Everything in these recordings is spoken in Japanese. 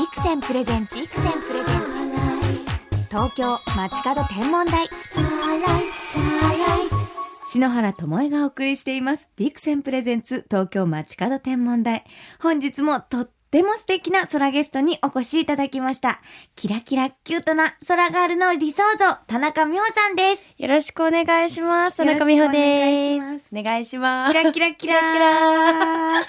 ビクセンプレゼンツビクセンプレゼンツ。東京街角天文台。篠原智恵がお送りしています。ビクセンプレゼンツ東京街角天文台。本日もとっても素敵な空ゲストにお越しいただきました。キラキラキュートな空ガールの理想像田中美穂さんです。よろしくお願いします。田中美穂です。お願いします。キラキラキラキラ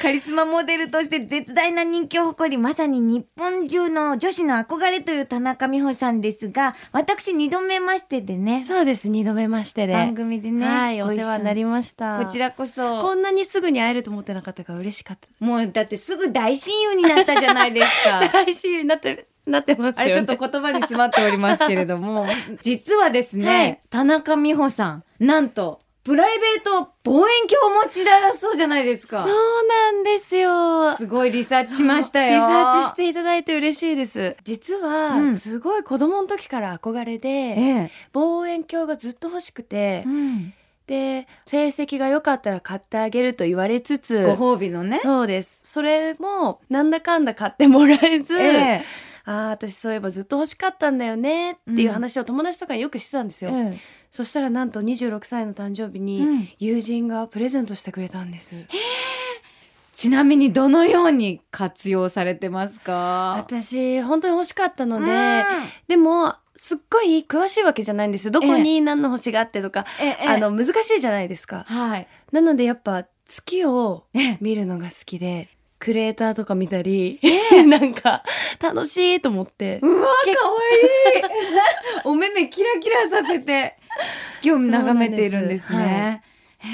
カリスマモデルとして絶大な人気を誇り、まさに日本中の女子の憧れという田中美穂さんですが、私二度目ましてでね、そうです。二度目ましてで。番組でね、はい、お世話になりました。こちらこそ、こんなにすぐに会えると思ってなかったから嬉しかった。もうだってすぐ大親友になったじゃないですか。大親友になって、なってますよね。あれちょっと言葉に詰まっておりますけれども、実はですね、はい田中美穂さん、なんと、プライベート望遠鏡をお持ちだそうじゃないですか。そうなんですよ。すごいリサーチしましたよ。リサーチしていただいて嬉しいです。実は、うんすごい子供の時から憧れで、ええ。望遠鏡がずっと欲しくて、うんで、成績が良かったら買ってあげると言われつつ、ご褒美のね。そうです。それも、なんだかんだ買ってもらえず、ええああ、私そういえばずっと欲しかったんだよねっていう話を友達とかによくしてたんですよ。ええそしたらなんと26歳の誕生日うにん友人がプレゼントしてくれたんです。ちなみにどのように活用されてますか？私、本当に欲しかったので、うんでも、すっごい詳しいわけじゃないんです。どこに何の星があってとか、ええあの、難しいじゃないですか。はい。なのでやっぱ月をええ見るのが好きで、クレーターとか見たり、なんか楽しいと思って。うわ、かわいい お目目キラキラさせて、月を眺めているんですね。へ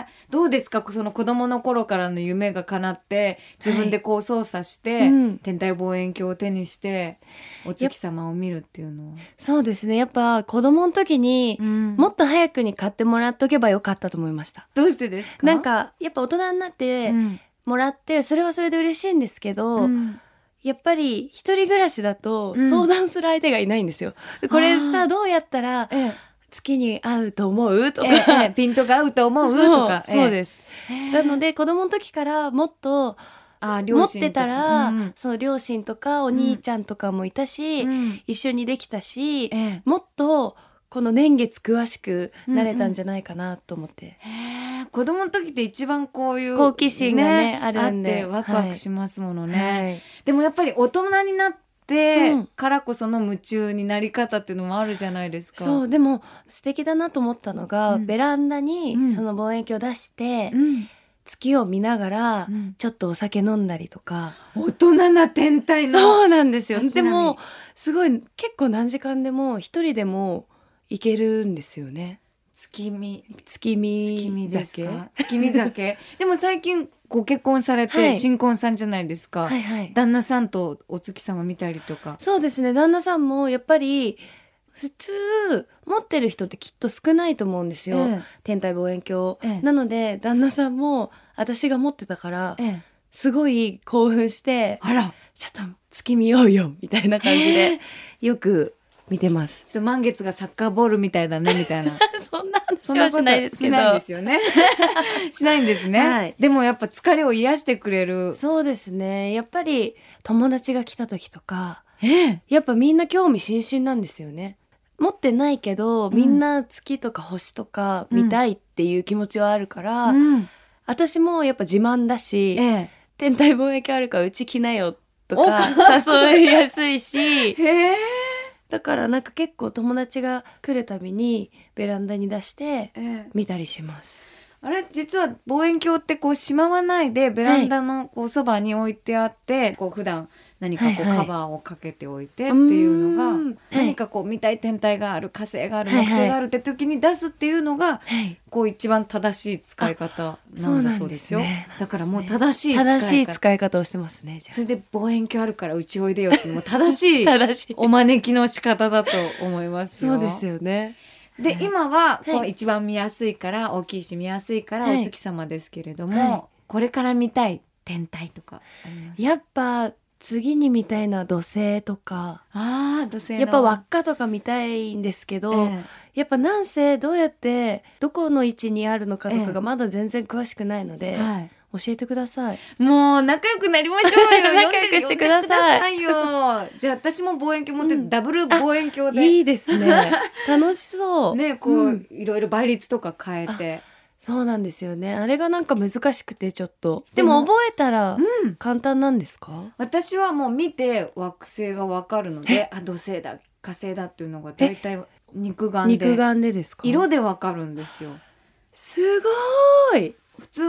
え。どうですか？その子供の頃からの夢が叶って、自分でこう操作して、うん天体望遠鏡を手にして、お月様を見るっていうのは。そうですね。やっぱ子供の時に、うんもっと早くに買ってもらっとけばよかったと思いました。どうしてですか？なん、か、やっぱ大人になってうんもらって、それはそれで嬉しいんですけど、うん。やっぱり一人暮らしだとうん。相談する相手がいないんですよ。これあーさ、どうやったらええ。月に合うと思う？とか、ええええピントが合うと思う？とか。そうです。すなので子供の時からもっとあ持ってたら、うん。その両親とかお兄ちゃんとかもいたし、うん。一緒にできたし、ええ。もっとこの年月詳しくなれたんじゃないかなと思って。へえ子供の時って一番こういう好奇心がねあるんで。ワクワクしますものね、はい。でもやっぱり大人になってうん。からこその夢中になり方っていうのもあるじゃないですか。そうでも素敵だなと思ったのが、うん。ベランダにうん。その望遠鏡を出して、うん。月を見ながら、うん。ちょっとお酒飲んだりとか、大人な天体の。そうなんですよ。でもすごい結構何時間でも一人でも行けるんですよね。月見。月見酒か？月見酒。でも最近ご結婚されて、はい。新婚さんじゃないですか、はいはい。旦那さんとお月様見たりとか。そうですね。旦那さんもやっぱり普通持ってる人ってきっと少ないと思うんですよ、ええ。天体望遠鏡、ええ。なので旦那さんも私が持ってたからええ。すごい興奮してあら。ちょっと月見ようよみたいな感じでよく見てます。ちょっと満月がサッカーボールみたいだねみたいな。そんなそんなこと話はしないですけど。しないですよね。しないんですね、はい。でもやっぱ疲れを癒してくれる。そうですね。やっぱり友達が来た時とかええ。やっぱみんな興味津々なんですよね。持ってないけど、うん。みんな月とか星とか見たいっていう気持ちはあるから、うん。私もやっぱ自慢だし、え天体望遠鏡あるからうち来なよとおか誘いやすいしえ へえだからなんか結構友達が来るたびにベランダに出してええ見たりします。あれ？実は望遠鏡ってこうしまわないでベランダのこうそばに置いてあって、こう普段何かこうはいはいカバーをかけておいてっていうのが、何かこう見たい天体がある火星がある木星があるって時に出すっていうのがはい、こう一番正しい使い方なんだそうですよ。ねだからもう正しい使い方。正しい使い方をしてますね。それで望遠鏡あるからうちおいでよっていう正しいあ 正しい。お招きの仕方だと思いますよ。そうですよね。で今はこうはい一番見やすいから大きいし見やすいからはいお月様ですけれども、はいこれから見たい天体とかやっぱ次に見たいのは土星とか、ああ土星の。やっぱ輪っかとか見たいんですけど、えやっぱなんせどうやってどこの位置にあるのかとかええ。がまだ全然詳しくないので、えはい。教えてください。もう仲良くなりましょうよ。仲良くしてください。呼んでくださいよ。じゃあ私も望遠鏡持って、うん。ダブル望遠鏡で。いいですね。楽しそう。ねこう、うん。いろいろ倍率とか変えてそうなんですよね。あれがなんか難しくてちょっと。でも覚えたらうん。簡単なんですか？私はもう見て惑星がわかるのであ土星だ火星だっていうのが大体肉眼で。肉眼でですか？色でわかるんですよ。すごーい！普通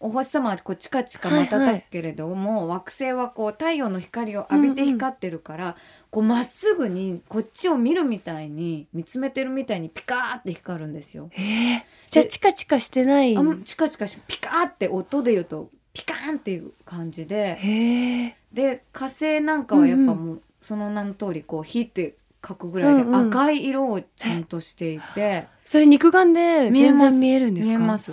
お星様はこうチカチカ瞬くけれども、惑星はこう太陽の光を浴びて光ってるから、こうまっすぐにこっちを見るみたいに見つめてるみたいにピカーって光るんですよ。えー、じゃあチカチカしてない？あんチカチカしピカーって音で言うとピカーンっていう感じで。へえで火星なんかはやっぱうんもうその名の通りこう火って書くぐらいでうんうん。赤い色をちゃんとしていて、それ肉眼で全然見えるんですか？見えます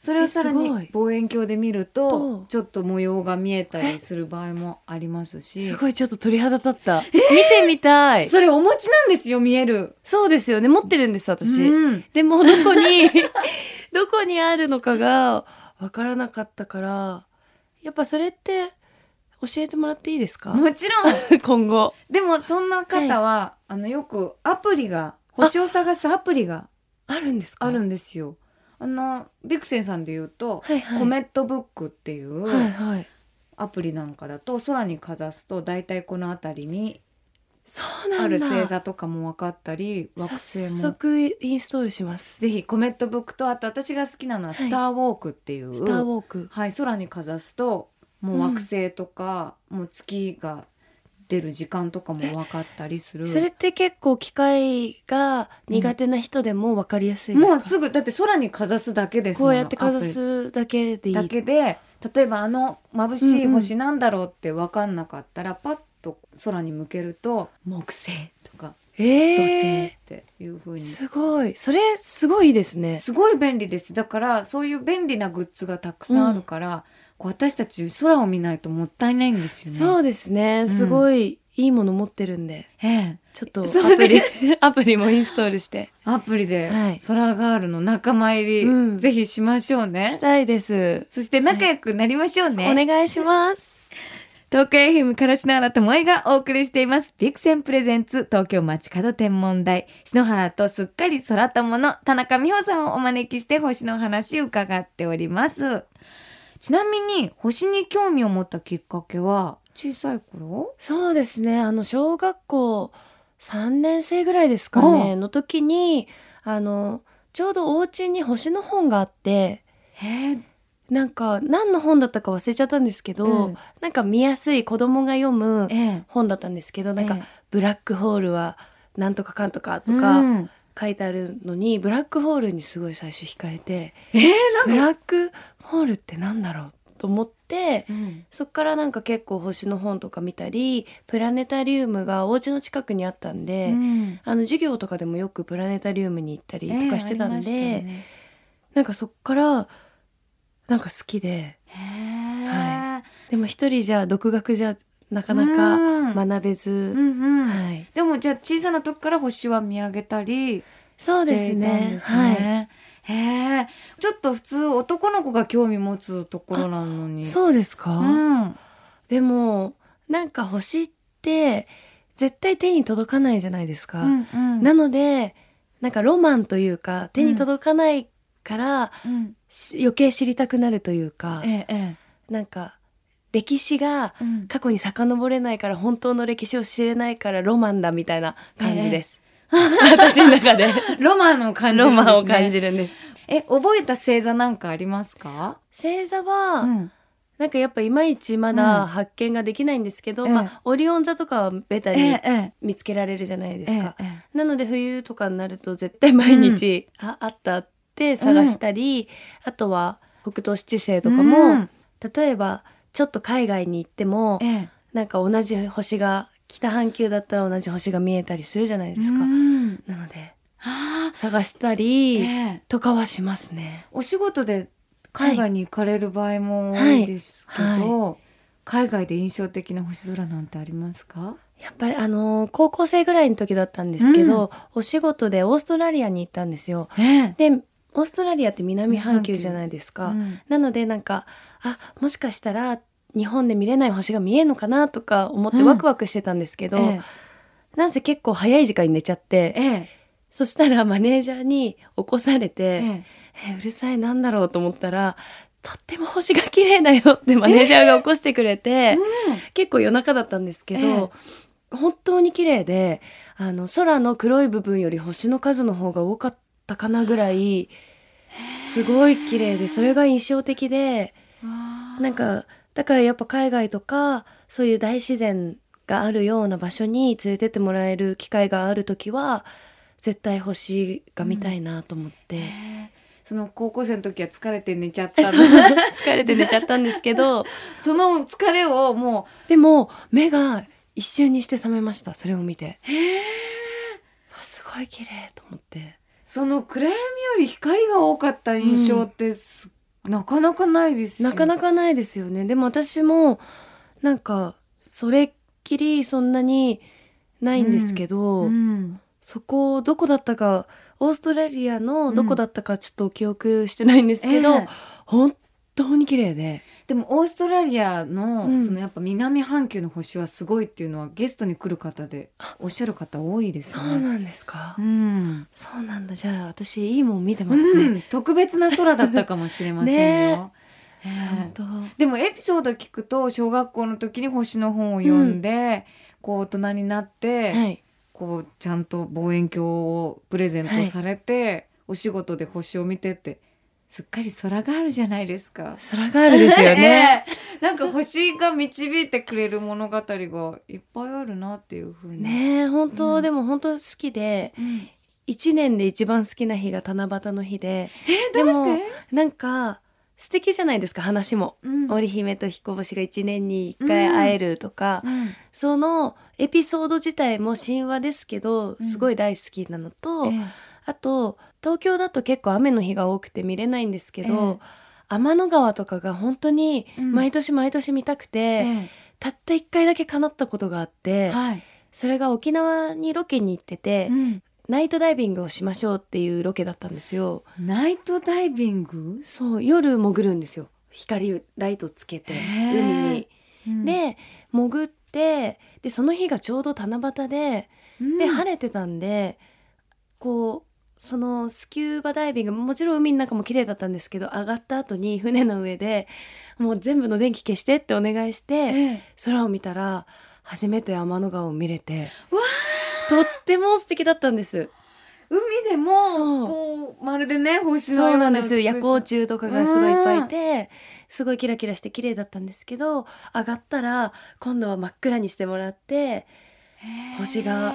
それをさらに望遠鏡で見るととちょっと模様が見えたりする場合もありますし。すごいちょっと鳥肌立った、見てみたい。それお持ちなんですよ見える。そうですよね持ってるんです私、うん。でもどこに どこにあるのかがわからなかったからやっぱそれって教えてもらっていいですか？もちろん。今後。でもそんな方は、あのよくアプリが星を探すアプリがあるんですか？あるんですよあのビクセンさんで言うと、はいはい。コメットブックっていうはいはい。アプリなんかだと空にかざすと大体この辺りにそうなんだ。ある星座とかも分かったり惑星早も速インストールします。ぜひコメットブックとあと私が好きなのははい。スターウォークっていう、スターウォーク。はい、空にかざすともう惑星とか、もう月が出る時間とかも分かったりする。それって結構機械が苦手な人でも分かりやすいですか、もうすぐだって空にかざすだけですこうやってかざすだけでいい。だけで例えばあの眩しい星なんだろうって分かんなかったら、パッと空に向けると木星とか土星えっていう風ー、に。すごい。それすごいですね。すごい便利です。だからそういう便利なグッズがたくさんあるから、こう私たち空を見ないともったいないんですよね。そうですねすごいいいもの持ってるんでええちょっとアプリね アプリもインストールしてアプリではい空ガールの仲間入り、うんぜひしましょうねし。たいです、そして仲良くなりましょうね。お願いします東京 FM から篠原智恵がお送りしています。ビクセンプレゼンツ東京街角天文台。篠原とすっかり空友の田中美穂さんをお招きして星の話を伺っております。ちなみに星に興味を持ったきっかけは小さい頃？そうですね。あの小学校3年生ぐらいですかね。の時にあのちょうどお家に星の本があって。なんか何の本だったか忘れちゃったんですけど、うん。なんか見やすい子供が読むええ。本だったんですけどなんか、ええ。ブラックホールはなんとかかんとかとうかん書いてあるのに、ブラックホールにすごい最初惹かれてえー、ブラックホールってなんだろうと思ってうん。そっからなんか結構星の本とか見たりプラネタリウムがお家の近くにあったんで、うん。あの授業とかでもよくプラネタリウムに行ったりとかしてたんで、ええありましたね。なんかそっからなんか好きで。はでも一人じゃ独学じゃなかなか学べず、うんうん。はい、でもじゃあ小さな時から星は見上げたりそうですね。ですはい。ね。へえちょっと普通男の子が興味持つところなのに。そうですか、うん。でもなんか星って絶対手に届かないじゃないですか、うんうん。なのでなんかロマンというか手に届かないから、うん。し余計知りたくなるというかえええなんか歴史が過去に遡れないから本当の歴史を知れないからロマンだみたいな感じです、私の中で。ロマンを感じるね。マンを感じるんです。え覚えた星座なんかありますか？星座は、うん。なんかやっぱいまいちまうん。だ発見ができないんですけど、ええ。まあオリオン座とかはベタえにええ。見つけられるじゃないでえすか、ええなので冬とかになると絶対毎日、ああったって探したり、あとは北斗七星とかも、うん。例えばちょっと海外に行っても、ええ。なんか同じ星が北半球だったら同じ星が見えたりするじゃないですか、うん。なのであ探したありええ。とかはしますね。お仕事で海外に行かれる場合も多はいいですけど、海外で印象的な星空なんてありますか？やっぱりあのー高校生ぐらいの時だったんですけど、お仕事でオーストラリアに行ったんですよ。ええ。でオーストラリアって南半球じゃないですか、うん。なのでなんかあもしかしたら日本で見れない星が見えるのかなとか思ってうん。ワクワクしてたんですけど、えなんせ結構早い時間に寝ちゃって、ええ。そしたらマネージャーに起こされて、ええ。えうるさいなんだろうと思ったらとっても星が綺麗だよってマネージャーが起こしてくれて、結構夜中だったんですけど、本当に綺麗であの空の黒い部分より星の数の方が多かったかなぐらいすごい綺麗でそれが印象的でうんなんかだからやっぱ海外とかそういう大自然があるような場所に連れてってもらえる機会がある時は絶対星が見たいなと思って、ええその高校生の時は疲れて寝ちゃった 疲れて寝ちゃったんですけど。その疲れをもでも目が一瞬にして覚めましたそれを見て。うへえあすごい綺麗と思って。その暗闇より光が多かった印象ってす、なかなかないですよ。なかなかないですよね。でも私もなんかそれっきりそんなにないんですけど、うん。そこどこだったかオーストラリアのどこだったかちょっと記憶してないんですけど、ええ。本当に綺麗で。でもオーストラリアの,、うん。そのやっぱ南半球の星はすごいっていうのはゲストに来る方でおっしゃる方多いですね。そうなんですか、うん。そうなんだ。じゃあ私いいもん見てますね、うん。特別な空だったかもしれませんよ。え。え本当。でもエピソード聞くと小学校の時に星の本を読んで、こう大人になって、はい。こうちゃんと望遠鏡をプレゼントされて、お仕事で星を見てってすっかり空があるじゃないですか。空があるですよね、ええ。なんか星が導いてくれる物語がいっぱいあるなっていうふうに。ねえ本当、うん。でも本当好きでうん。一年で一番好きな日が七夕の日でえでも？なんか素敵じゃないですか話も。うん。織姫と彦星が一年に一回会えるとか、うん。そのエピソード自体も神話ですけどうん。すごい大好きなのと、ええ。あと東京だと結構雨の日が多くて見れないんですけど、え天の川とかが本当にうん毎年毎年見たくて、えたった一回だけ叶ったことがあっえて、はい。それが沖縄にロケに行ってて、うんナイトダイビングをしましょうっていうロケだったんですよ。ナイトダイビング？そう夜潜るんですよ光ライトつけて海に。うん、で潜ってでその日がちょうど七夕でうんで晴れてたんでこうそのスキューバダイビングもちろん海の中も綺麗だったんですけど上がった後に船の上でもう全部の電気消してってお願いしてええ。空を見たら初めて天の川を見れてわとっても素敵だったんです。海でもこうまるでね星のそうようななんです。夜光虫とかがすごいいっぱいいてすごいキラキラして綺麗だったんですけど上がったら今度は真っ暗にしてもらってさ星が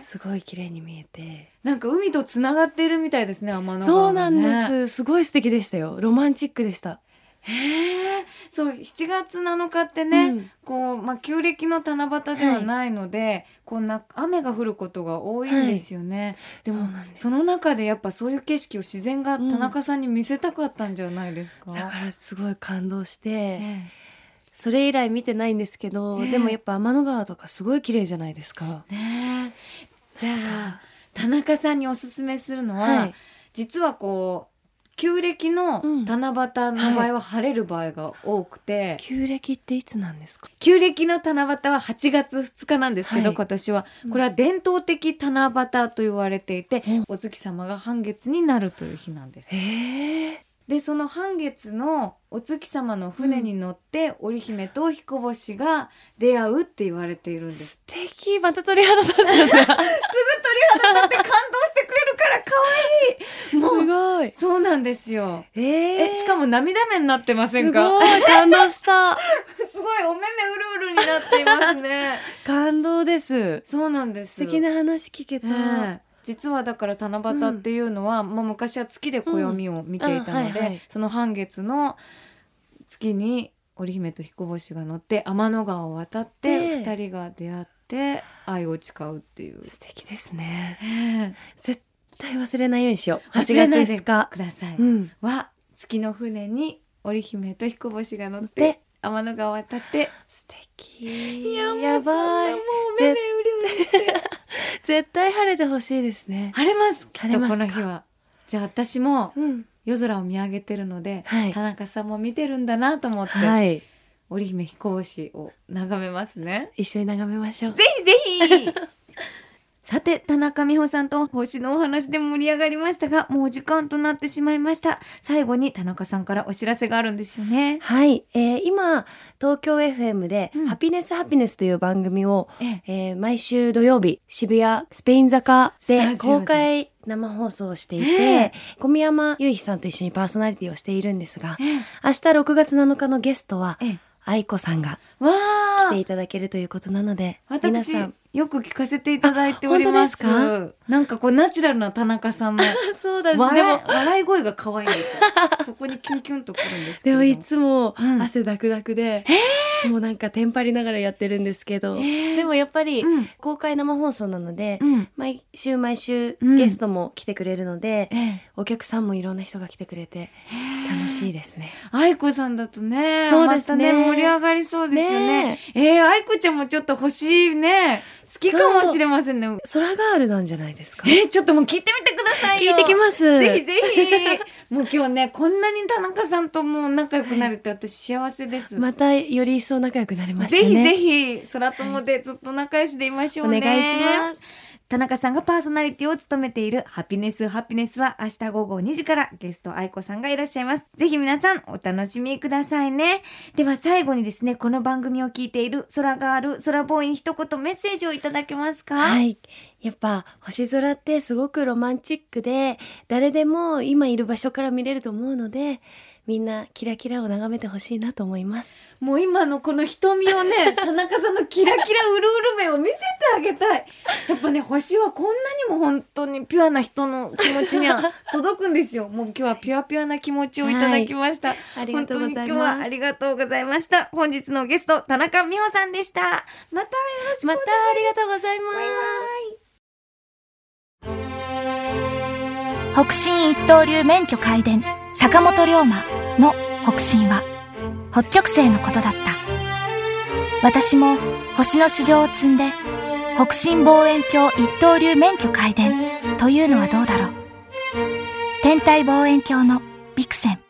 すごい綺麗に見えて。なんか海とつながっているみたいですね天のね。そうなんです。すごい素敵でしたよ。ロマンチックでした。へえそう7月7日ってね、うん。こうまあ旧暦の七夕ではないので、こうな雨が降ることが多いんですよね、でもそうなんです。その中でやっぱそういう景色を自然がうん田中さんに見せたかったんじゃないですか、だからすごい感動してえそれ以来見てないんですけどええ。でもやっぱ天の川とかすごい綺麗じゃないですか。えねえじゃあ田中さんにおすすめするのは、はい。実はこう旧暦のうん。七夕の場合は晴れる場合が多くて、旧暦っていつなんですか？旧暦の七夕は8月2日なんですけど、はい。今年は。うん。これは伝統的七夕と言われていて、うん。お月様が半月になるという日なんです。へえでその半月のお月様の船に乗って、織姫と彦星が出会うって言われているんです。素敵。また鳥肌立っちゃっただって感動してくれるから可愛い。もうすごい。そうなんですよ。えー。えしかも涙目になってませんすか？ごい感動した。すごいお目目うるうるになっていますね。感動です。そうなんです。素敵な話聞けた、ええ実はだから七夕っていうのは、まあ、昔は月で暦を見ていたので、はいはい。その半月の月に織姫と彦星が乗って天の川を渡ってで二人が出会って愛を誓うっていう。素敵ですね。ええ。絶対忘れないようにしよう。8忘れないで月2日。ください。うん。は月の船に織姫と彦星が乗ってで天の川を渡って。素敵。いやもうやばい。もう目目うりうりして絶対晴れてほしいですね。晴れます。きっとこの日は。じゃあ私もうん。夜空を見上げてるので、はい。田中さんも見てるんだなと思って、はい。織姫飛行士を眺めますね。一緒に眺めましょう。ぜひぜひさて田中美穂さんと星のお話で盛り上がりましたがもうお時間となってしまいました。最後に田中さんからお知らせがあるんですよね。はい、えー今東京 FM で、うん。ハピネスハピネスという番組を、ええ。えー毎週土曜日渋谷スペイン坂で公開生放送をしていて、ええ。小宮山雄飛さんと一緒にパーソナリティをしているんですがえ明日6月7日のゲストはええ。愛子さんがわ来てあいただけるということなので皆私さん。よく聞かせていただいております。あ本当でなんかこうナチュラルな田中さんの そうで笑いでも笑い声が可愛いんですよそこにキュンキュンとくるんですけれど。でもいつもうん。汗だくだくで、もうなんかテンパりながらやってるんですけど、えでもやっぱりうん。公開生放送なので、うん。毎週毎週うん。ゲストも来てくれるので、ええ。お客さんもいろんな人が来てくれて楽しいですね。愛子さんだとね、そうですね。またね、盛り上がりそうですよね。ねえー、愛子ちゃんもちょっと欲しいね。好きかもしれませんね。空ガールなんじゃないですか。えー、ちょっともう聞いてみてくださいよ。聞いてきます。ぜひぜひ。もう今日ね、こんなに田中さんともう仲良くなるって私幸せです。またより一層仲良くなりましたぜね。ひぜひ、空友でずっと仲良しでいましょうね。お願いします。田中さんがパーソナリティを務めているハピネスハピネスは明日午後2時からゲスト愛子さんがいらっしゃいます。ぜひ皆さんお楽しみくださいね。では最後にですね、この番組を聞いている空ガール、空ボーイに一言メッセージをいただけますか？はい。やっぱ星空ってすごくロマンチックで誰でも今いる場所から見れると思うのでみんなキラキラを眺めてほしいなと思います。もう今のこの瞳をね、田中さんのキラキラうるうる目を見せてあげたい。やっぱね、星はこんなにも本当にピュアな人の気持ちには届くんですよ。もう今日はピュアピュアな気持ちをいただきました。ありがとうござい本当に今日ますはありがとうございました。本日のゲスト、田中美穂さんでした。またよろしくおまたありがとうございます。バイバイ。北進一刀流免許開伝坂本龍馬の北進は北極星のことだった私も星の修行を積んで北進望遠鏡一刀流免許開伝というのはどうだろう天体望遠鏡のビクセン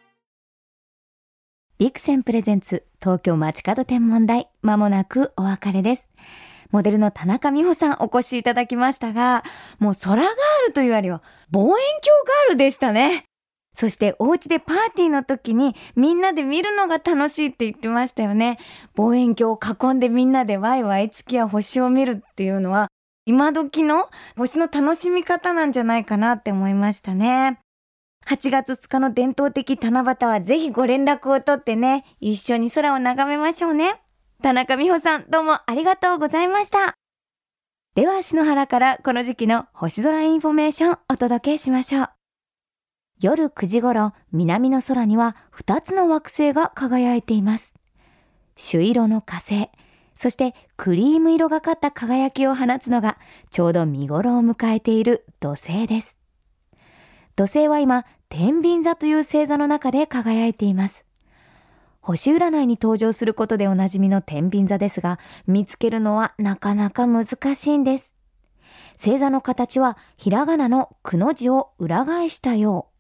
ビクセンプレゼンツ東京街角天文台まもなくお別れです。モデルの田中美穂さんお越しいただきましたが、もう空ガールというよりは望遠鏡ガールでしたね。そしてお家でパーティーの時にみんなで見るのが楽しいって言ってましたよね。望遠鏡を囲んでみんなでワイワイ月や星を見るっていうのは今時の星の楽しみ方なんじゃないかなって思いましたね。8月2日の伝統的七夕はぜひご連絡を取ってね、一緒に空を眺めましょうね。田中美保さん、どうもありがとうございました。では、篠原からこの時期の星空インフォメーションお届けしましょう。夜9時頃、南の空には2つの惑星が輝いています。朱色の火星、そしてクリーム色がかった輝きを放つのがちょうど見頃を迎えている土星です。土星は今、天秤座という星座の中で輝いています。星占いに登場することでおなじみの天秤座ですが、見つけるのはなかなか難しいんです。星座の形はひらがなのくの字を裏返したよう。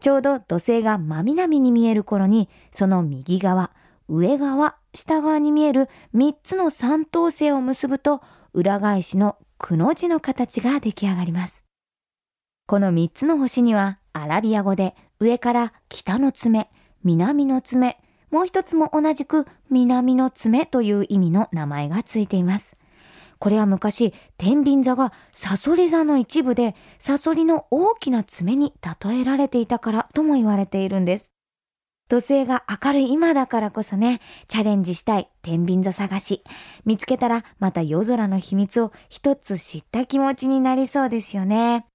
ちょうど土星が真南に見える頃に、その右側、上側、下側に見える3つの三等星を結ぶと、裏返しのくの字の形が出来上がります。この3つの星にはアラビア語で上から北の爪、南の爪、もう一つも同じく南の爪という意味の名前がついています。これは昔、天秤座がサソリ座の一部で、サソリの大きな爪に例えられていたからとも言われているんです。土星が明るい今だからこそね、チャレンジしたい天秤座探し。見つけたらまた夜空の秘密を一つ知った気持ちになりそうですよね。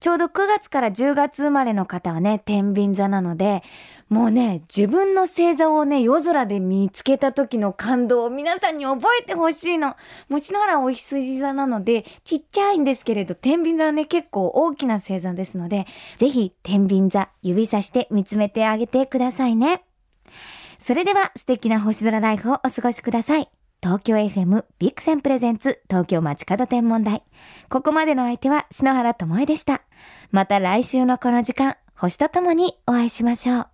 ちょうど9月から10月生まれの方はね、天秤座なので、もうね、自分の星座をね、夜空で見つけた時の感動を皆さんに覚えてほしいの。もしの原お羊座なので、ちっちゃいんですけれど、天秤座はね、結構大きな星座ですので、ぜひ天秤座指さして見つめてあげてくださいね。それでは素敵な星空ライフをお過ごしください。東京 FM ビクセンプレゼンツ東京街角天文台。ここまでの相手は篠原智恵でした。また来週のこの時間、星とともにお会いしましょう。